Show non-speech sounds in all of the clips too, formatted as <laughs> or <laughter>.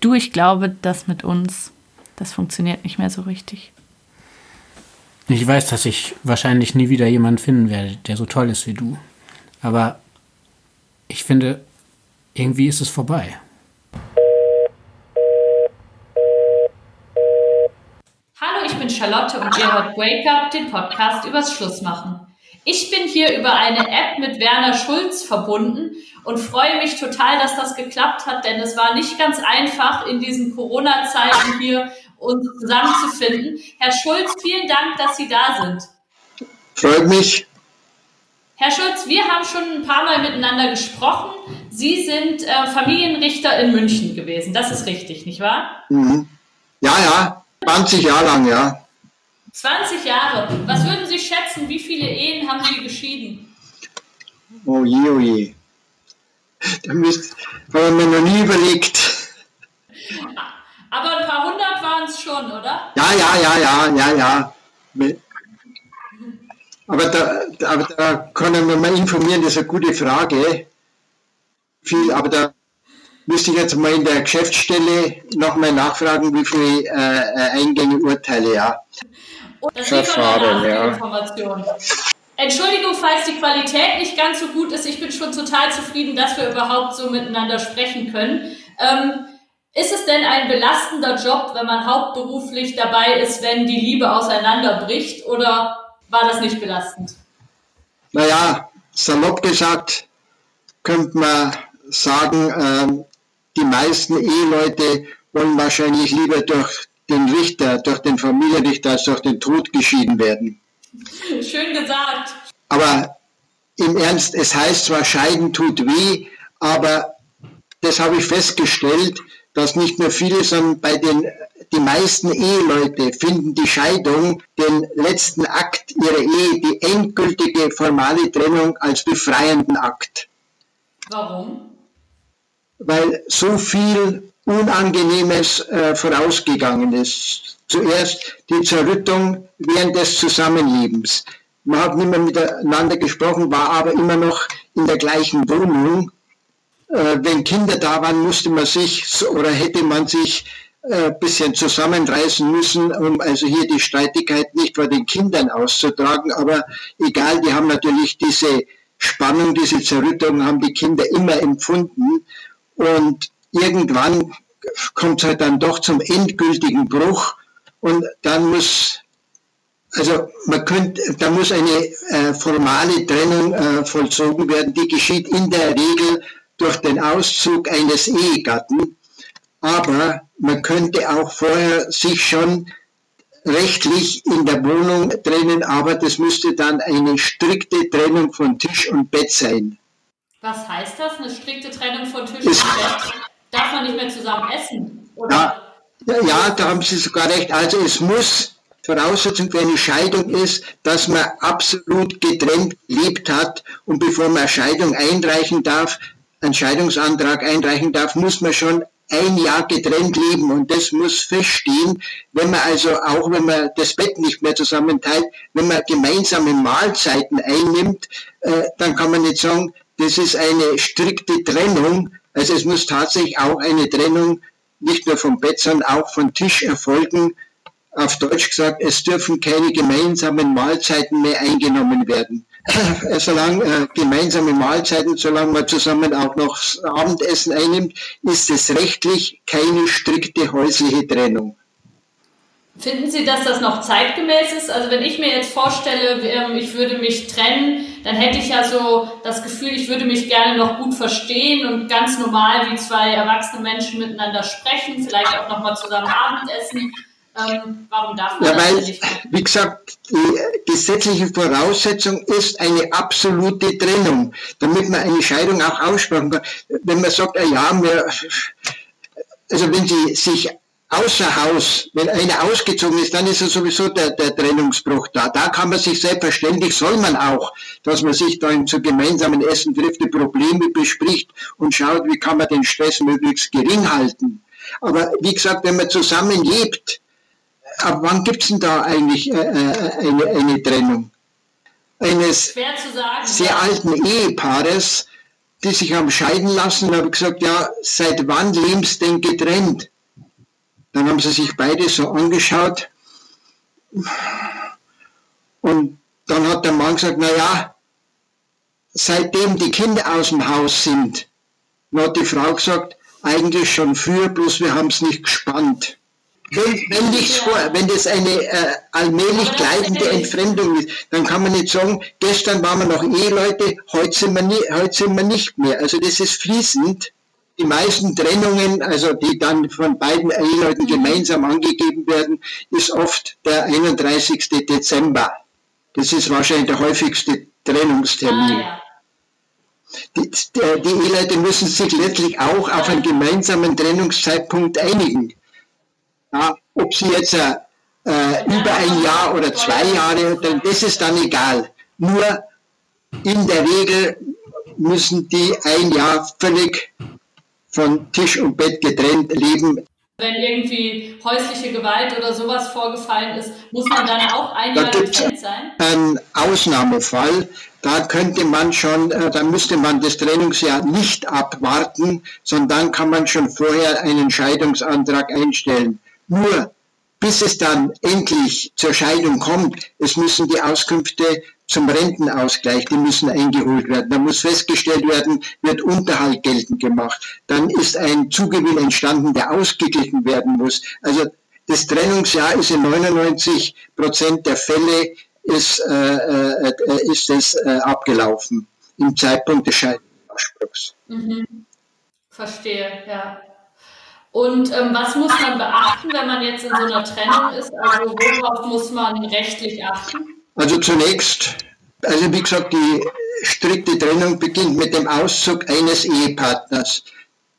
Du, ich glaube, das mit uns, das funktioniert nicht mehr so richtig. Ich weiß, dass ich wahrscheinlich nie wieder jemanden finden werde, der so toll ist wie du. Aber ich finde, irgendwie ist es vorbei. Hallo, ich bin Charlotte und ihr hört Wake Up, den Podcast übers Schlussmachen. Ich bin hier über eine App mit Werner Schulz verbunden und freue mich total, dass das geklappt hat, denn es war nicht ganz einfach in diesen Corona-Zeiten hier uns zusammenzufinden. Herr Schulz, vielen Dank, dass Sie da sind. Freut mich. Herr Schulz, wir haben schon ein paar Mal miteinander gesprochen. Sie sind äh, Familienrichter in München gewesen. Das ist richtig, nicht wahr? Mhm. Ja, ja, 20 Jahre lang, ja. 20 Jahre. Was würden Sie schätzen, wie viele Ehen haben Sie geschieden? Oh je, oh je. Da müsst, haben wir noch nie überlegt. Aber ein paar hundert waren es schon, oder? Ja, ja, ja, ja, ja, ja. Aber da, aber da können wir mal informieren, das ist eine gute Frage. Viel, aber da müsste ich jetzt mal in der Geschäftsstelle nochmal nachfragen, wie viele äh, Eingänge Urteile, ja. Das Verfahren, ja. Entschuldigung, falls die Qualität nicht ganz so gut ist. Ich bin schon total zufrieden, dass wir überhaupt so miteinander sprechen können. Ähm, ist es denn ein belastender Job, wenn man hauptberuflich dabei ist, wenn die Liebe auseinanderbricht? Oder war das nicht belastend? Naja, salopp gesagt, könnte man sagen, äh, die meisten Eheleute wollen wahrscheinlich lieber durch den Richter, durch den Familienrichter als durch den Tod geschieden werden. <laughs> Schön gesagt. Aber im Ernst, es heißt zwar, Scheiden tut weh, aber das habe ich festgestellt, dass nicht nur viele, sondern bei den die meisten Eheleute finden die Scheidung, den letzten Akt ihrer Ehe, die endgültige formale Trennung als befreienden Akt. Warum? Weil so viel Unangenehmes äh, vorausgegangen ist. Zuerst die Zerrüttung während des Zusammenlebens. Man hat nicht mehr miteinander gesprochen, war aber immer noch in der gleichen Wohnung. Äh, wenn Kinder da waren, musste man sich oder hätte man sich ein äh, bisschen zusammenreißen müssen, um also hier die Streitigkeit nicht vor den Kindern auszutragen. Aber egal, die haben natürlich diese Spannung, diese Zerrüttung haben die Kinder immer empfunden. Und irgendwann kommt es halt dann doch zum endgültigen Bruch und dann muss, also man könnte, da muss eine äh, formale Trennung äh, vollzogen werden, die geschieht in der Regel durch den Auszug eines Ehegatten, aber man könnte auch vorher sich schon rechtlich in der Wohnung trennen, aber das müsste dann eine strikte Trennung von Tisch und Bett sein. Was heißt das, eine strikte Trennung von Tisch und Bett? <laughs> Darf man nicht mehr zusammen essen? Oder? Ja, ja, da haben Sie sogar recht. Also es muss Voraussetzung für eine Scheidung ist, dass man absolut getrennt gelebt hat und bevor man Scheidung einreichen darf, einen Scheidungsantrag einreichen darf, muss man schon ein Jahr getrennt leben und das muss feststehen, wenn man also auch, wenn man das Bett nicht mehr zusammenteilt, wenn man gemeinsame Mahlzeiten einnimmt, äh, dann kann man nicht sagen, das ist eine strikte Trennung. Also es muss tatsächlich auch eine Trennung nicht nur vom Bett, sondern auch vom Tisch erfolgen. Auf Deutsch gesagt, es dürfen keine gemeinsamen Mahlzeiten mehr eingenommen werden. <clears throat> Solange äh, gemeinsame Mahlzeiten, solange man zusammen auch noch Abendessen einnimmt, ist es rechtlich keine strikte häusliche Trennung. Finden Sie, dass das noch zeitgemäß ist? Also wenn ich mir jetzt vorstelle, ähm, ich würde mich trennen, dann hätte ich ja so das Gefühl, ich würde mich gerne noch gut verstehen und ganz normal wie zwei erwachsene Menschen miteinander sprechen, vielleicht auch noch mal zusammen Abendessen. Ähm, warum darf man ja, das weil, nicht? Wie gesagt, die gesetzliche Voraussetzung ist eine absolute Trennung, damit man eine Scheidung auch aussprechen kann. Wenn man sagt, ja, wir, also wenn Sie sich außer Haus, wenn einer ausgezogen ist, dann ist ja sowieso der, der Trennungsbruch da. Da kann man sich selbstverständlich, soll man auch, dass man sich dann zu gemeinsamen Essen trifft, die Probleme bespricht und schaut, wie kann man den Stress möglichst gering halten. Aber wie gesagt, wenn man zusammenlebt, ab wann gibt es denn da eigentlich äh, äh, eine, eine Trennung? Eines sehr alten Ehepaares die sich haben scheiden lassen, habe gesagt, ja, seit wann lebst denn getrennt? Dann haben sie sich beide so angeschaut und dann hat der Mann gesagt, na ja, seitdem die Kinder aus dem Haus sind, dann hat die Frau gesagt, eigentlich schon früher, bloß wir haben es nicht gespannt. Wenn, wenn, vor, wenn das eine äh, allmählich gleitende Entfremdung ist, dann kann man nicht sagen, gestern waren wir noch Eheleute, heute sind wir, nie, heute sind wir nicht mehr. Also das ist fließend. Die meisten Trennungen, also die dann von beiden Eheleuten gemeinsam angegeben werden, ist oft der 31. Dezember. Das ist wahrscheinlich der häufigste Trennungstermin. Ah, ja. Die, die, die Eheleute müssen sich letztlich auch auf einen gemeinsamen Trennungszeitpunkt einigen. Ja, ob sie jetzt äh, über ein Jahr oder zwei Jahre, das ist dann egal. Nur in der Regel müssen die ein Jahr völlig von Tisch und Bett getrennt leben. Wenn irgendwie häusliche Gewalt oder sowas vorgefallen ist, muss man dann auch ein da Jahr getrennt sein? Ein Ausnahmefall, da könnte man schon, äh, da müsste man das Trennungsjahr nicht abwarten, sondern kann man schon vorher einen Scheidungsantrag einstellen. Nur bis es dann endlich zur Scheidung kommt, es müssen die Auskünfte zum Rentenausgleich, die müssen eingeholt werden. Da muss festgestellt werden, wird Unterhalt geltend gemacht. Dann ist ein Zugewinn entstanden, der ausgeglichen werden muss. Also das Trennungsjahr ist in 99 Prozent der Fälle ist, äh, äh, ist es äh, abgelaufen im Zeitpunkt des Scheidungsanspruchs. Mhm. Verstehe, ja. Und ähm, was muss man beachten, wenn man jetzt in so einer Trennung ist? Also worauf muss man rechtlich achten? Also zunächst, also wie gesagt, die strikte Trennung beginnt mit dem Auszug eines Ehepartners.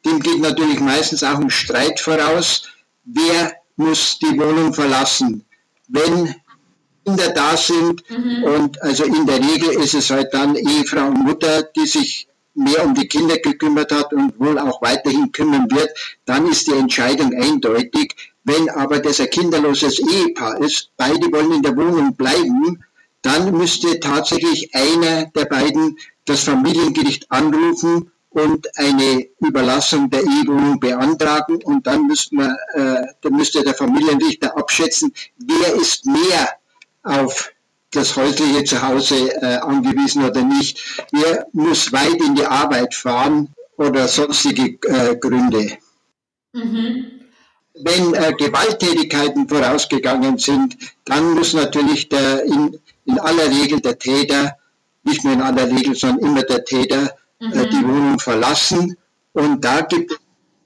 Dem geht natürlich meistens auch ein Streit voraus. Wer muss die Wohnung verlassen? Wenn Kinder da sind mhm. und also in der Regel ist es halt dann Ehefrau und Mutter, die sich mehr um die Kinder gekümmert hat und wohl auch weiterhin kümmern wird, dann ist die Entscheidung eindeutig. Wenn aber das ein kinderloses Ehepaar ist, beide wollen in der Wohnung bleiben, dann müsste tatsächlich einer der beiden das Familiengericht anrufen und eine Überlassung der Ehewohnung beantragen und dann müsste, man, äh, dann müsste der Familienrichter abschätzen, wer ist mehr auf das häusliche Zuhause äh, angewiesen oder nicht. Wer muss weit in die Arbeit fahren oder sonstige äh, Gründe. Mhm. Wenn äh, Gewalttätigkeiten vorausgegangen sind, dann muss natürlich der, in, in aller Regel der Täter, nicht nur in aller Regel, sondern immer der Täter äh, mhm. die Wohnung verlassen. Und da gibt es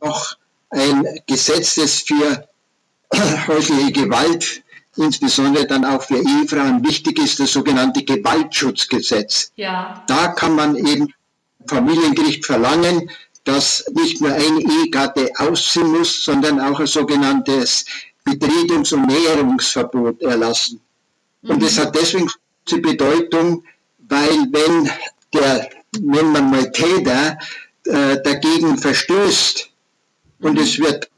noch ein Gesetz, das für <clears throat> häusliche Gewalt insbesondere dann auch für Ehefrauen wichtig ist, das sogenannte Gewaltschutzgesetz. Ja. Da kann man eben Familiengericht verlangen, dass nicht nur ein Ehegatte ausziehen muss, sondern auch ein sogenanntes Betretungs- und Näherungsverbot erlassen. Mhm. Und das hat deswegen die Bedeutung, weil wenn der, nennen wir mal Täter, äh, dagegen verstößt mhm. und es wird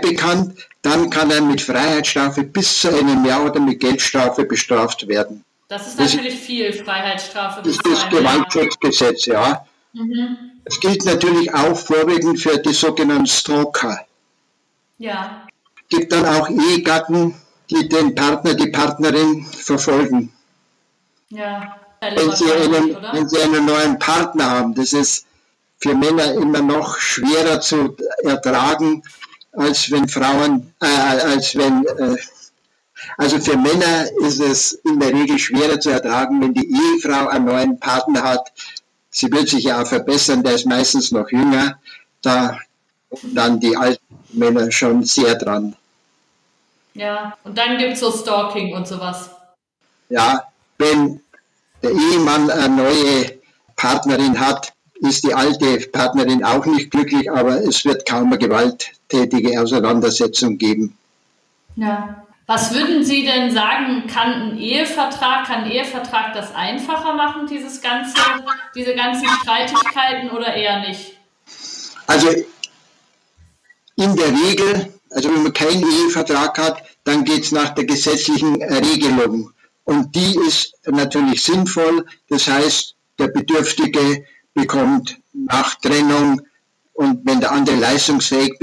bekannt, dann kann er mit Freiheitsstrafe bis zu einem Jahr oder mit Geldstrafe bestraft werden. Das ist natürlich das, viel, Freiheitsstrafe. Das ist das Gewaltschutzgesetz, ja. Mhm. Es gilt natürlich auch vorwiegend für die sogenannten Stalker. Ja. Es gibt dann auch Ehegatten, die den Partner, die Partnerin verfolgen. Ja. Wenn sie, einen, wenn sie einen neuen Partner haben, das ist für Männer immer noch schwerer zu ertragen, als wenn Frauen, äh, als wenn, äh, also für Männer ist es in der Regel schwerer zu ertragen, wenn die Ehefrau einen neuen Partner hat. Sie wird sich ja auch verbessern, der ist meistens noch jünger. Da dann die alten Männer schon sehr dran. Ja, und dann gibt es so Stalking und sowas. Ja, wenn der Ehemann eine neue Partnerin hat, ist die alte Partnerin auch nicht glücklich, aber es wird kaum eine gewalttätige Auseinandersetzung geben. Ja. Was würden Sie denn sagen, kann ein Ehevertrag, kann ein Ehevertrag das einfacher machen, dieses ganze, diese ganzen Streitigkeiten oder eher nicht? Also in der Regel, also wenn man keinen Ehevertrag hat, dann geht es nach der gesetzlichen Regelung. Und die ist natürlich sinnvoll. Das heißt, der Bedürftige bekommt nach Trennung und wenn der andere leistungsfähig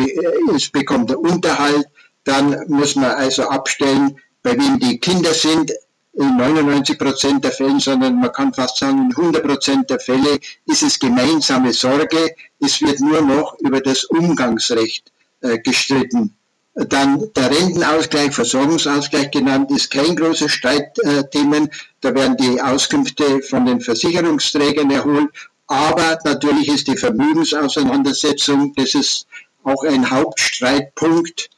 ist, bekommt er Unterhalt. Dann muss man also abstellen, bei wem die Kinder sind, in 99 Prozent der Fälle, sondern man kann fast sagen, in 100 Prozent der Fälle ist es gemeinsame Sorge. Es wird nur noch über das Umgangsrecht äh, gestritten. Dann der Rentenausgleich, Versorgungsausgleich genannt, ist kein großes Streitthema. Da werden die Auskünfte von den Versicherungsträgern erholt. Aber natürlich ist die Vermögensauseinandersetzung, das ist auch ein Hauptstreitpunkt.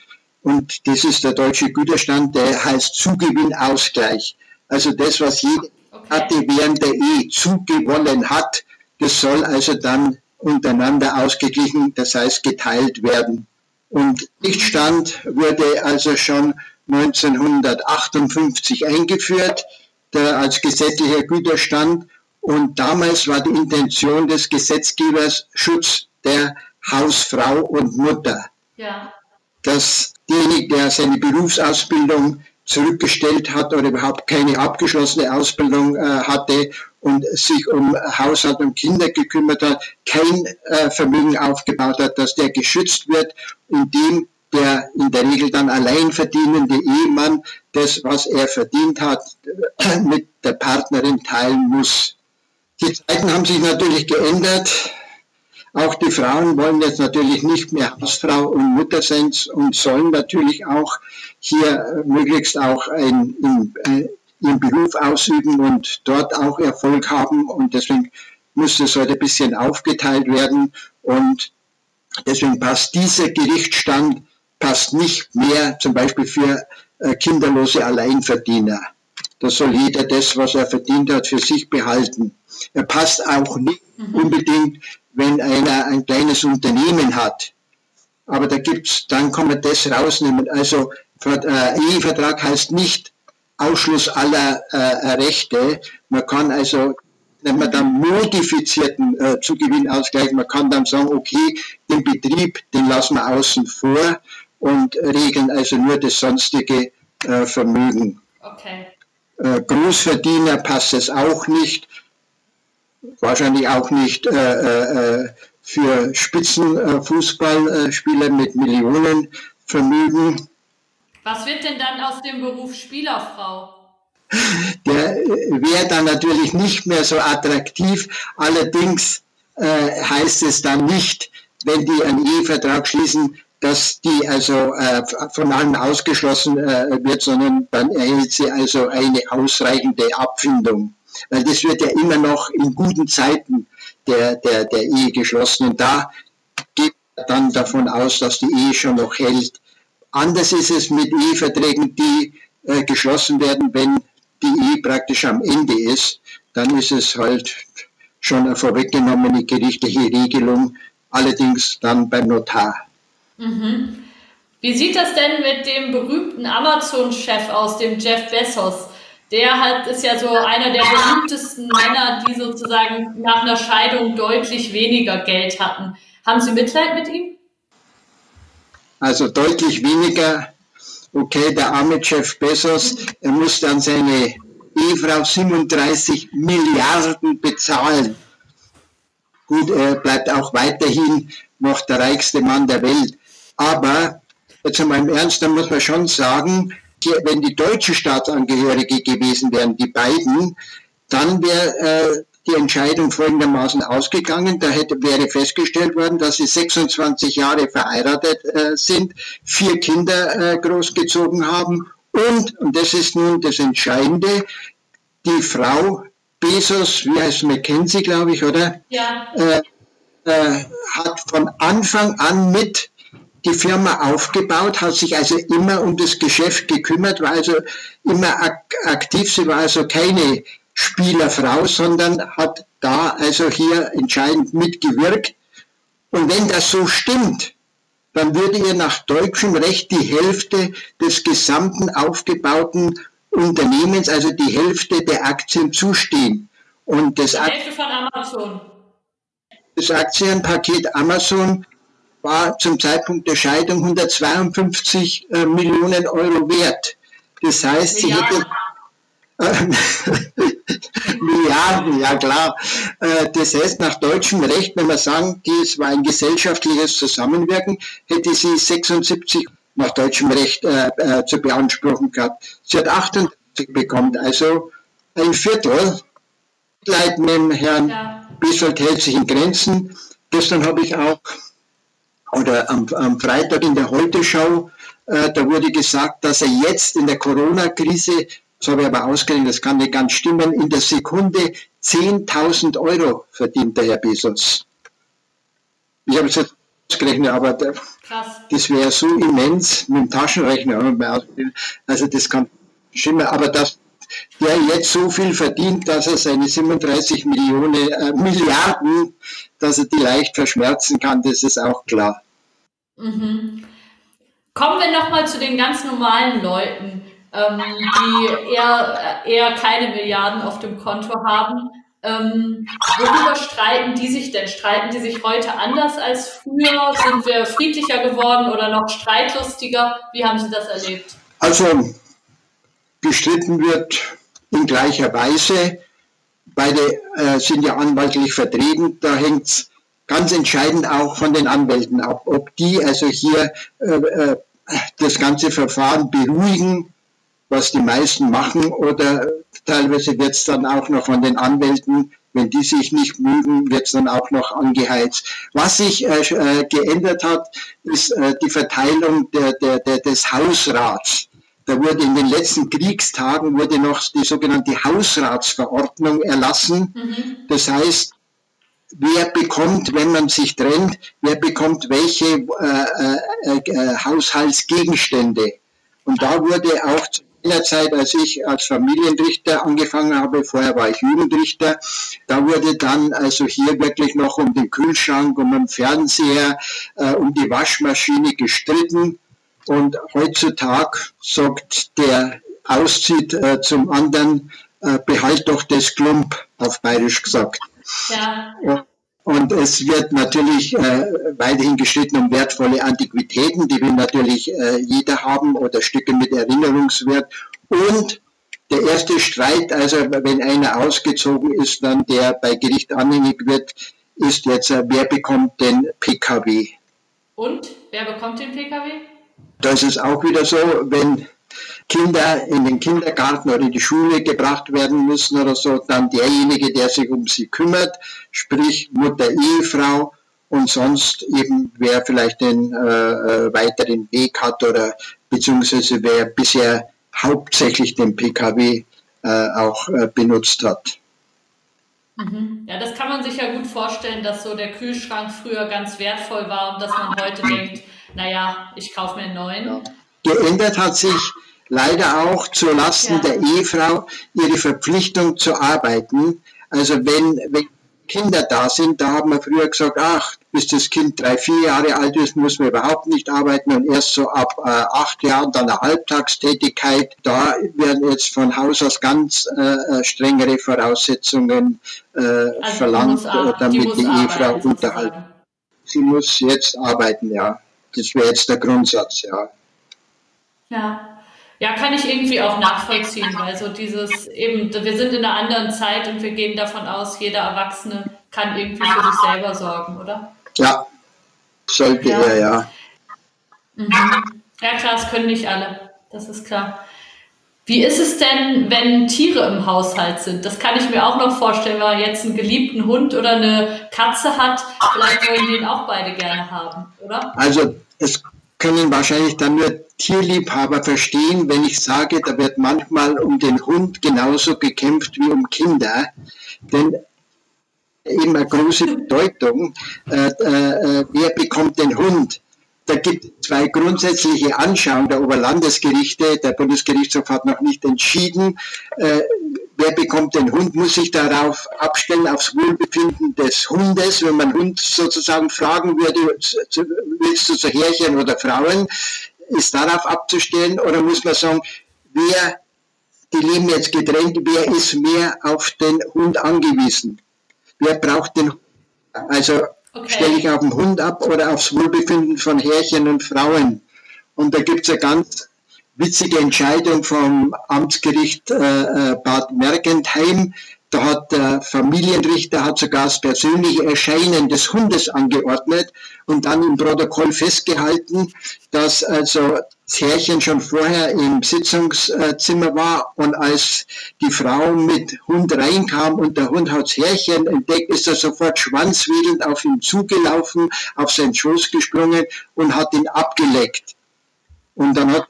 Und das ist der deutsche Güterstand, der heißt Zugewinnausgleich. Also das, was jeder okay. hatte während der Ehe zugewonnen hat, das soll also dann untereinander ausgeglichen, das heißt geteilt werden. Und Richtstand wurde also schon 1958 eingeführt der, als gesetzlicher Güterstand. Und damals war die Intention des Gesetzgebers Schutz der Hausfrau und Mutter. Ja. Dass derjenige, der seine Berufsausbildung zurückgestellt hat oder überhaupt keine abgeschlossene Ausbildung äh, hatte und sich um Haushalt und Kinder gekümmert hat, kein äh, Vermögen aufgebaut hat, dass der geschützt wird, indem der in der Regel dann allein verdienende Ehemann das, was er verdient hat, mit der Partnerin teilen muss. Die Zeiten haben sich natürlich geändert. Auch die Frauen wollen jetzt natürlich nicht mehr Hausfrau und Mutter sein und sollen natürlich auch hier möglichst auch ein, in, äh, ihren Beruf ausüben und dort auch Erfolg haben. Und deswegen muss es heute ein bisschen aufgeteilt werden. Und deswegen passt dieser Gerichtsstand passt nicht mehr zum Beispiel für äh, kinderlose Alleinverdiener. Da soll jeder das, was er verdient hat, für sich behalten. Er passt auch nicht mhm. unbedingt wenn einer ein kleines Unternehmen hat. Aber da gibt's, dann kann man das rausnehmen. Also äh, Ehevertrag heißt nicht Ausschluss aller äh, Rechte. Man kann also, wenn man dann modifizierten äh, Zugewinnausgleich, man kann dann sagen, okay, den Betrieb, den lassen wir außen vor und regeln also nur das sonstige äh, Vermögen. Okay. Äh, Großverdiener passt es auch nicht wahrscheinlich auch nicht äh, äh, für Spitzenfußballspieler mit Millionenvermögen. Was wird denn dann aus dem Beruf Spielerfrau? Der wäre dann natürlich nicht mehr so attraktiv. Allerdings äh, heißt es dann nicht, wenn die einen Ehevertrag schließen, dass die also äh, von allen ausgeschlossen äh, wird, sondern dann erhält sie also eine ausreichende Abfindung weil das wird ja immer noch in guten Zeiten der, der, der Ehe geschlossen und da geht dann davon aus, dass die Ehe schon noch hält. Anders ist es mit Eheverträgen, die äh, geschlossen werden, wenn die Ehe praktisch am Ende ist. Dann ist es halt schon eine vorweggenommene gerichtliche Regelung, allerdings dann beim Notar. Mhm. Wie sieht das denn mit dem berühmten Amazon-Chef aus, dem Jeff Bezos? der halt ist ja so einer der berühmtesten Männer, die sozusagen nach einer Scheidung deutlich weniger Geld hatten. Haben Sie Mitleid mit ihm? Also deutlich weniger. Okay, der arme Jeff Bezos, er musste an seine Ehefrau 37 Milliarden bezahlen. Gut, er bleibt auch weiterhin noch der reichste Mann der Welt. Aber jetzt einmal im Ernst, da muss man schon sagen, wenn die deutsche Staatsangehörige gewesen wären, die beiden, dann wäre äh, die Entscheidung folgendermaßen ausgegangen. Da hätte, wäre festgestellt worden, dass sie 26 Jahre verheiratet äh, sind, vier Kinder äh, großgezogen haben und, und das ist nun das Entscheidende, die Frau Bezos, wie heißt Mackenzie, glaube ich, oder? Ja. Äh, äh, hat von Anfang an mit die Firma aufgebaut, hat sich also immer um das Geschäft gekümmert, war also immer ak aktiv. Sie war also keine Spielerfrau, sondern hat da also hier entscheidend mitgewirkt. Und wenn das so stimmt, dann würde ihr nach deutschem Recht die Hälfte des gesamten aufgebauten Unternehmens, also die Hälfte der Aktien zustehen. Und das, Hälfte von Amazon. das Aktienpaket Amazon war zum Zeitpunkt der Scheidung 152 äh, Millionen Euro wert. Das heißt, sie hätte, <laughs> Milliarden, ja klar. Äh, das heißt, nach deutschem Recht, wenn wir sagen, dies war ein gesellschaftliches Zusammenwirken, hätte sie 76 nach deutschem Recht äh, äh, zu beanspruchen gehabt. Sie hat 88 bekommen, also ein Viertel. Leid mit dem Herrn ja. Bissold hält sich in Grenzen. Gestern habe ich auch, oder am, am Freitag in der Heute-Show, äh, da wurde gesagt, dass er jetzt in der Corona-Krise das habe ich aber ausgerechnet, das kann nicht ganz stimmen, in der Sekunde 10.000 Euro verdient der Herr Bezos. Ich habe es jetzt ausgerechnet, aber der, das wäre so immens mit dem Taschenrechner. Also das kann stimmen, aber dass der jetzt so viel verdient, dass er seine 37 Millionen, äh, Milliarden, dass er die leicht verschmerzen kann, das ist auch klar. Mhm. Kommen wir nochmal zu den ganz normalen Leuten ähm, die eher, eher keine Milliarden auf dem Konto haben. Ähm, worüber streiten die sich denn? Streiten die sich heute anders als früher? Sind wir friedlicher geworden oder noch streitlustiger? Wie haben Sie das erlebt? Also, gestritten wird in gleicher Weise. Beide äh, sind ja anwaltlich vertreten. Da hängt es ganz entscheidend auch von den Anwälten ab, ob die also hier äh, äh das ganze Verfahren beruhigen was die meisten machen, oder teilweise wird es dann auch noch von den Anwälten, wenn die sich nicht mögen, wird es dann auch noch angeheizt. Was sich äh, äh, geändert hat, ist äh, die Verteilung der, der, der, des Hausrats. Da wurde in den letzten Kriegstagen wurde noch die sogenannte Hausratsverordnung erlassen. Mhm. Das heißt, wer bekommt, wenn man sich trennt, wer bekommt welche äh, äh, äh, Haushaltsgegenstände. Und da wurde auch der Zeit, als ich als Familienrichter angefangen habe, vorher war ich Jugendrichter, da wurde dann also hier wirklich noch um den Kühlschrank, um den Fernseher, äh, um die Waschmaschine gestritten. Und heutzutage sagt der auszieht äh, zum anderen, äh, behalt doch das Klump, auf bayerisch gesagt. Ja. Und es wird natürlich äh, weiterhin gestritten um wertvolle Antiquitäten, die will natürlich äh, jeder haben oder Stücke mit Erinnerungswert. Und der erste Streit, also wenn einer ausgezogen ist, dann der bei Gericht anhängig wird, ist jetzt, äh, wer bekommt den PKW? Und wer bekommt den PKW? Da ist es auch wieder so, wenn Kinder in den Kindergarten oder in die Schule gebracht werden müssen oder so, dann derjenige, der sich um sie kümmert, sprich Mutter, Ehefrau und sonst eben wer vielleicht den äh, äh weiteren Weg hat oder beziehungsweise wer bisher hauptsächlich den Pkw äh, auch äh, benutzt hat. Mhm. Ja, das kann man sich ja gut vorstellen, dass so der Kühlschrank früher ganz wertvoll war und dass man heute denkt, naja, ich kaufe mir einen neuen. Ja. Geändert hat sich leider auch zu Lasten ja. der Ehefrau ihre Verpflichtung zu arbeiten. Also wenn, wenn Kinder da sind, da haben wir früher gesagt, ach, bis das Kind drei, vier Jahre alt ist, muss man überhaupt nicht arbeiten und erst so ab äh, acht Jahren dann eine Halbtagstätigkeit. Da werden jetzt von Haus aus ganz äh, äh strengere Voraussetzungen äh, also verlangt, auch, damit die, die Ehefrau unterhalten. Sie muss jetzt arbeiten, ja. Das wäre jetzt der Grundsatz, ja. Ja. Ja, kann ich irgendwie auch nachvollziehen, weil so dieses eben, wir sind in einer anderen Zeit und wir gehen davon aus, jeder Erwachsene kann irgendwie für sich selber sorgen, oder? Ja, sollte ja. er, ja. Mhm. Ja, klar, es können nicht alle, das ist klar. Wie ist es denn, wenn Tiere im Haushalt sind? Das kann ich mir auch noch vorstellen, wenn man jetzt einen geliebten Hund oder eine Katze hat. Vielleicht wollen die ihn auch beide gerne haben, oder? Also es können wahrscheinlich dann nur Tierliebhaber verstehen, wenn ich sage, da wird manchmal um den Hund genauso gekämpft wie um Kinder. Denn eben eine große Bedeutung, äh, äh, wer bekommt den Hund? Da gibt es zwei grundsätzliche Anschauungen der Oberlandesgerichte. Der Bundesgerichtshof hat noch nicht entschieden, äh, wer bekommt den Hund, muss sich darauf abstellen, aufs Wohlbefinden des Hundes. Wenn man Hund sozusagen fragen würde, willst du zu Härchen oder Frauen, ist darauf abzustellen oder muss man sagen, wer, die leben jetzt getrennt, wer ist mehr auf den Hund angewiesen? Wer braucht den Hund? Also okay. stelle ich auf den Hund ab oder aufs Wohlbefinden von Härchen und Frauen? Und da gibt es eine ganz witzige Entscheidung vom Amtsgericht äh, äh, Bad Mergentheim. Da hat der Familienrichter hat sogar das persönliche Erscheinen des Hundes angeordnet und dann im Protokoll festgehalten, dass also Herrchen schon vorher im Sitzungszimmer war und als die Frau mit Hund reinkam und der Hund hat das Herrchen entdeckt, ist er sofort schwanzwedelnd auf ihn zugelaufen, auf seinen Schoß gesprungen und hat ihn abgeleckt. Und dann hat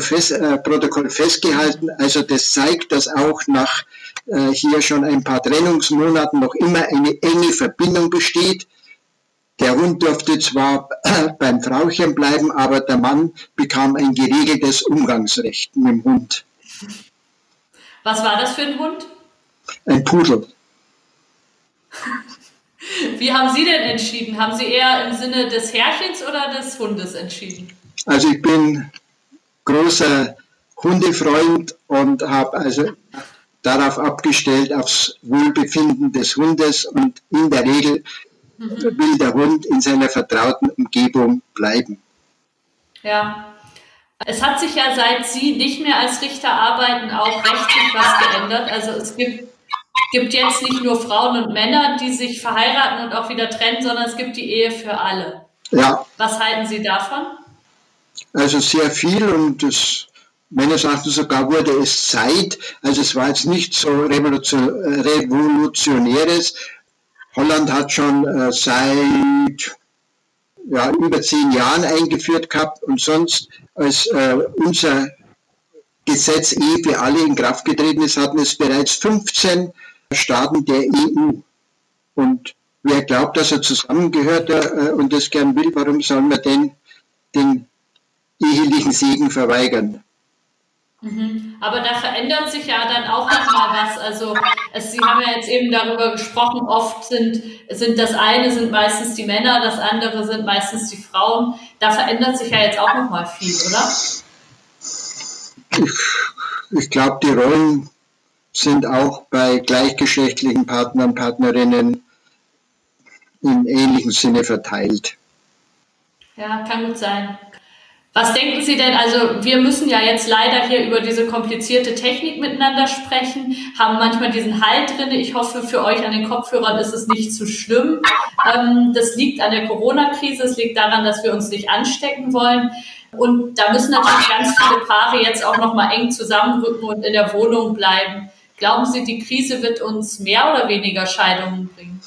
Fest, äh, Protokoll festgehalten. Also das zeigt, dass auch nach äh, hier schon ein paar Trennungsmonaten noch immer eine enge Verbindung besteht. Der Hund durfte zwar <clears throat> beim Frauchen bleiben, aber der Mann bekam ein geregeltes Umgangsrecht mit dem Hund. Was war das für ein Hund? Ein Pudel. <laughs> Wie haben Sie denn entschieden? Haben Sie eher im Sinne des Herrchens oder des Hundes entschieden? Also ich bin großer Hundefreund und habe also darauf abgestellt, aufs Wohlbefinden des Hundes und in der Regel. Will der Hund in seiner vertrauten Umgebung bleiben. Ja. Es hat sich ja seit Sie nicht mehr als Richter arbeiten auch rechtlich was geändert. Also es gibt, gibt jetzt nicht nur Frauen und Männer, die sich verheiraten und auch wieder trennen, sondern es gibt die Ehe für alle. Ja. Was halten Sie davon? Also sehr viel und das meines Erachtens sogar wurde es Zeit, also es war jetzt nicht so revolutionäres. Holland hat schon äh, seit ja, über zehn Jahren eingeführt gehabt und sonst, als äh, unser Gesetz eh für alle in Kraft getreten ist, hatten es bereits 15 Staaten der EU. Und wer glaubt, dass er zusammengehört äh, und das gern will, warum soll man denn den ehelichen Segen verweigern. Mhm. Aber da verändert sich ja dann auch nochmal was. Also es, Sie haben ja jetzt eben darüber gesprochen, oft sind, sind das eine sind meistens die Männer, das andere sind meistens die Frauen. Da verändert sich ja jetzt auch nochmal viel, oder? Ich, ich glaube, die Rollen sind auch bei gleichgeschlechtlichen Partnern, Partnerinnen im ähnlichen Sinne verteilt. Ja, kann gut sein. Was denken Sie denn, also wir müssen ja jetzt leider hier über diese komplizierte Technik miteinander sprechen, haben manchmal diesen Halt drin. Ich hoffe, für euch an den Kopfhörern ist es nicht zu schlimm. Ähm, das liegt an der Corona-Krise, es liegt daran, dass wir uns nicht anstecken wollen. Und da müssen natürlich ganz viele Paare jetzt auch nochmal eng zusammenrücken und in der Wohnung bleiben. Glauben Sie, die Krise wird uns mehr oder weniger Scheidungen bringen?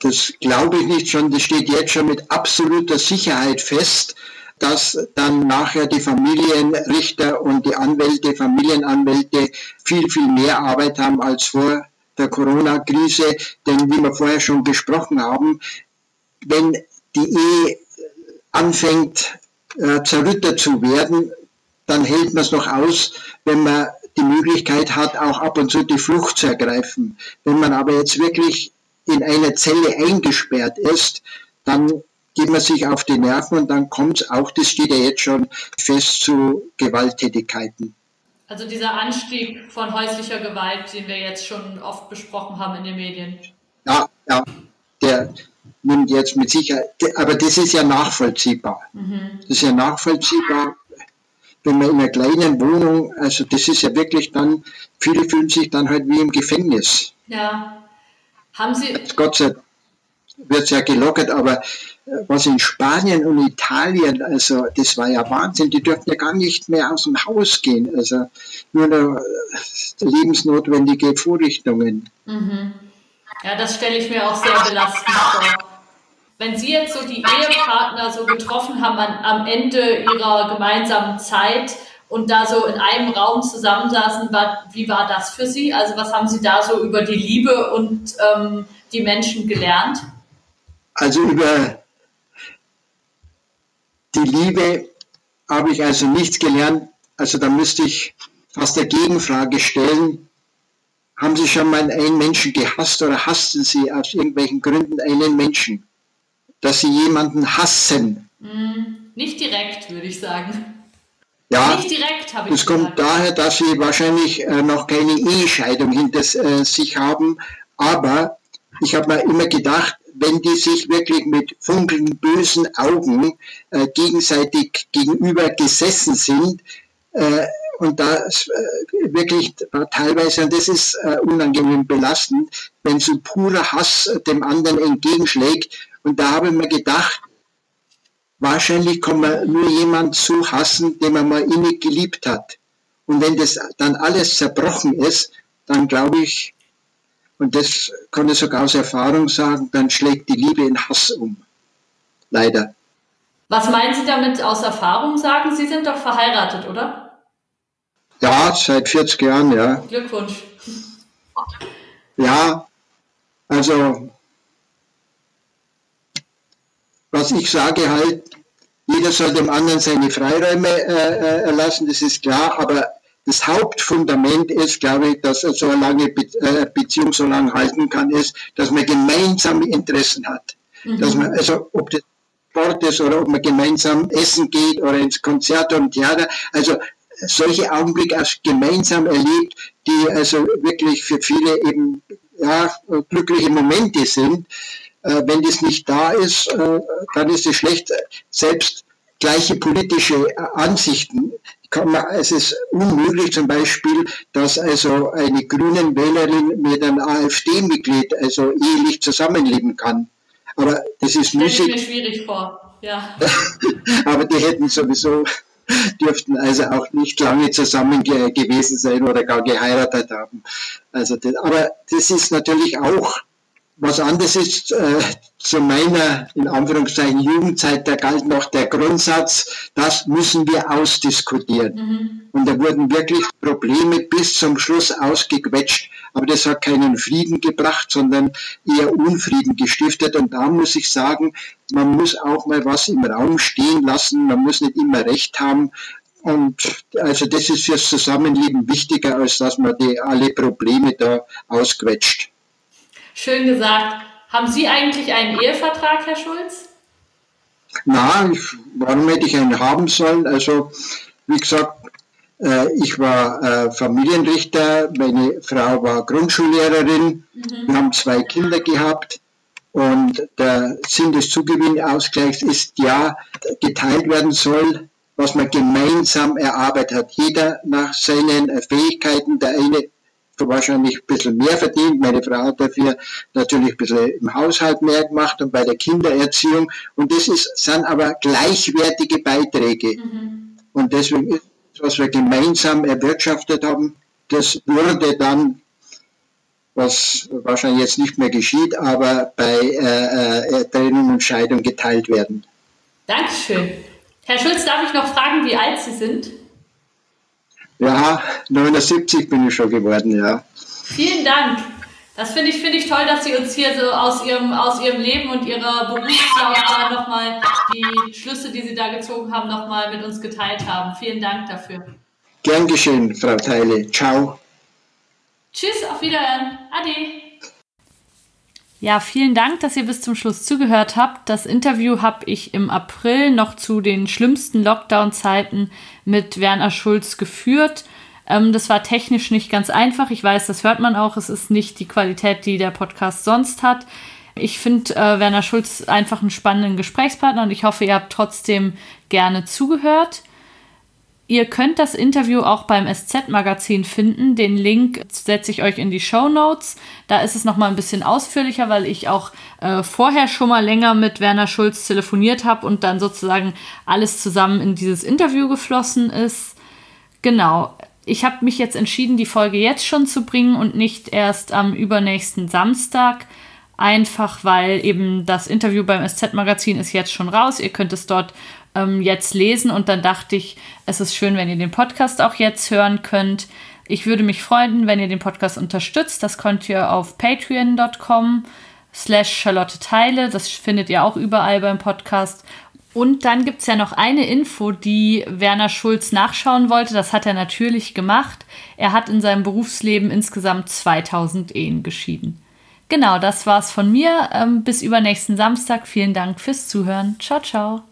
Das glaube ich nicht schon. Das steht jetzt schon mit absoluter Sicherheit fest dass dann nachher die Familienrichter und die Anwälte, Familienanwälte viel, viel mehr Arbeit haben als vor der Corona-Krise. Denn wie wir vorher schon besprochen haben, wenn die Ehe anfängt äh, zerrüttet zu werden, dann hält man es noch aus, wenn man die Möglichkeit hat, auch ab und zu die Flucht zu ergreifen. Wenn man aber jetzt wirklich in einer Zelle eingesperrt ist, dann geht man sich auf die Nerven und dann kommt es auch, das steht ja jetzt schon fest, zu Gewalttätigkeiten. Also dieser Anstieg von häuslicher Gewalt, den wir jetzt schon oft besprochen haben in den Medien. Ja, ja, der nimmt jetzt mit Sicherheit, aber das ist ja nachvollziehbar. Mhm. Das ist ja nachvollziehbar, wenn man in einer kleinen Wohnung, also das ist ja wirklich dann, viele fühlen sich dann halt wie im Gefängnis. Ja. Haben Sie. Gott sei Dank wird es ja gelockert, aber was in Spanien und Italien, also das war ja Wahnsinn, die dürften ja gar nicht mehr aus dem Haus gehen, also nur noch äh, lebensnotwendige Vorrichtungen. Mhm. Ja, das stelle ich mir auch sehr belastend vor. Wenn Sie jetzt so die Ehepartner so getroffen haben an, am Ende ihrer gemeinsamen Zeit und da so in einem Raum zusammensaßen, war, wie war das für Sie? Also was haben Sie da so über die Liebe und ähm, die Menschen gelernt? Also über die Liebe habe ich also nichts gelernt. Also da müsste ich fast der Gegenfrage stellen. Haben Sie schon mal einen Menschen gehasst oder hassten Sie aus irgendwelchen Gründen einen Menschen? Dass Sie jemanden hassen? Mm, nicht direkt, würde ich sagen. Ja, nicht direkt habe ich Es kommt daher, dass Sie wahrscheinlich äh, noch keine Ehescheidung hinter äh, sich haben. Aber ich habe mir immer gedacht, wenn die sich wirklich mit funkelnden bösen Augen äh, gegenseitig gegenüber gesessen sind, Äh, und das äh, wirklich teilweise, und das ist äh, unangenehm belastend, wenn so purer Hass dem anderen entgegenschlägt. Und da habe ich mir gedacht, wahrscheinlich kann man nur jemand so hassen, den man mal innig geliebt hat. Und wenn das dann alles zerbrochen ist, dann glaube ich, und das kann ich sogar aus Erfahrung sagen, dann schlägt die Liebe in Hass um. Leider. Was meinen Sie damit aus Erfahrung sagen? Sie sind doch verheiratet, oder? Ja, seit 40 Jahren, ja. Glückwunsch. Ja, also was ich sage halt, jeder soll dem anderen seine Freiräume äh, äh, erlassen, das ist klar, aber das Hauptfundament ist, glaube ich, dass so eine lange Be äh, Beziehung so lange halten kann, ist, dass man gemeinsame Interessen hat. Mhm. Dass man, also ob das Sport ist oder ob man gemeinsam essen geht oder ins Konzert oder im Theater, also solche Augenblicke erst gemeinsam erlebt, die also wirklich für viele eben ja, glückliche Momente sind. Äh, wenn das nicht da ist, äh, dann ist es schlecht. Selbst gleiche politische Ansichten man, es ist unmöglich zum Beispiel, dass also eine grünen Wählerin mit einem AfD-Mitglied also ehelich zusammenleben kann. Aber das ist Stell Musik. mir schwierig vor, ja. <laughs> Aber die hätten sowieso dürften also auch nicht lange zusammen gewesen sein oder gar geheiratet haben. Also das, aber das ist natürlich auch was anderes ist äh, zu meiner, in Anführungszeichen, Jugendzeit, da galt noch der Grundsatz, das müssen wir ausdiskutieren. Mhm. Und da wurden wirklich Probleme bis zum Schluss ausgequetscht, aber das hat keinen Frieden gebracht, sondern eher Unfrieden gestiftet. Und da muss ich sagen, man muss auch mal was im Raum stehen lassen, man muss nicht immer Recht haben. Und also das ist fürs Zusammenleben wichtiger, als dass man die, alle Probleme da ausquetscht. Schön gesagt. Haben Sie eigentlich einen Ehevertrag, Herr Schulz? Nein, warum hätte ich einen haben sollen? Also, wie gesagt, äh, ich war äh, Familienrichter, meine Frau war Grundschullehrerin, mhm. wir haben zwei Kinder gehabt und der Sinn des Zugewinnausgleichs ist ja, geteilt werden soll, was man gemeinsam erarbeitet hat. Jeder nach seinen Fähigkeiten, der eine wahrscheinlich ein bisschen mehr verdient. Meine Frau hat dafür natürlich ein bisschen im Haushalt mehr gemacht und bei der Kindererziehung. Und das ist, sind aber gleichwertige Beiträge. Mhm. Und deswegen ist, was wir gemeinsam erwirtschaftet haben, das würde dann, was wahrscheinlich jetzt nicht mehr geschieht, aber bei äh, äh, Trennung und Scheidung geteilt werden. Dankeschön. Herr Schulz, darf ich noch fragen, wie alt Sie sind? Ja, 79 bin ich schon geworden, ja. Vielen Dank. Das finde ich, find ich toll, dass Sie uns hier so aus Ihrem, aus Ihrem Leben und Ihrer Berufslaufbahn nochmal die Schlüsse, die Sie da gezogen haben, nochmal mit uns geteilt haben. Vielen Dank dafür. Gern geschehen, Frau Teile. Ciao. Tschüss, auf Wiederhören. Ade. Ja, vielen Dank, dass ihr bis zum Schluss zugehört habt. Das Interview habe ich im April noch zu den schlimmsten Lockdown-Zeiten mit Werner Schulz geführt. Ähm, das war technisch nicht ganz einfach. Ich weiß, das hört man auch. Es ist nicht die Qualität, die der Podcast sonst hat. Ich finde äh, Werner Schulz einfach einen spannenden Gesprächspartner und ich hoffe, ihr habt trotzdem gerne zugehört. Ihr könnt das Interview auch beim SZ-Magazin finden. Den Link setze ich euch in die Show Notes. Da ist es nochmal ein bisschen ausführlicher, weil ich auch äh, vorher schon mal länger mit Werner Schulz telefoniert habe und dann sozusagen alles zusammen in dieses Interview geflossen ist. Genau. Ich habe mich jetzt entschieden, die Folge jetzt schon zu bringen und nicht erst am übernächsten Samstag. Einfach weil eben das Interview beim SZ-Magazin ist jetzt schon raus. Ihr könnt es dort ähm, jetzt lesen und dann dachte ich, es ist schön, wenn ihr den Podcast auch jetzt hören könnt. Ich würde mich freuen, wenn ihr den Podcast unterstützt. Das könnt ihr auf patreon.com slash Charlotte Teile. Das findet ihr auch überall beim Podcast. Und dann gibt es ja noch eine Info, die Werner Schulz nachschauen wollte. Das hat er natürlich gemacht. Er hat in seinem Berufsleben insgesamt 2000 Ehen geschieden. Genau, das war's von mir. Ähm, bis übernächsten Samstag. Vielen Dank fürs Zuhören. Ciao, ciao.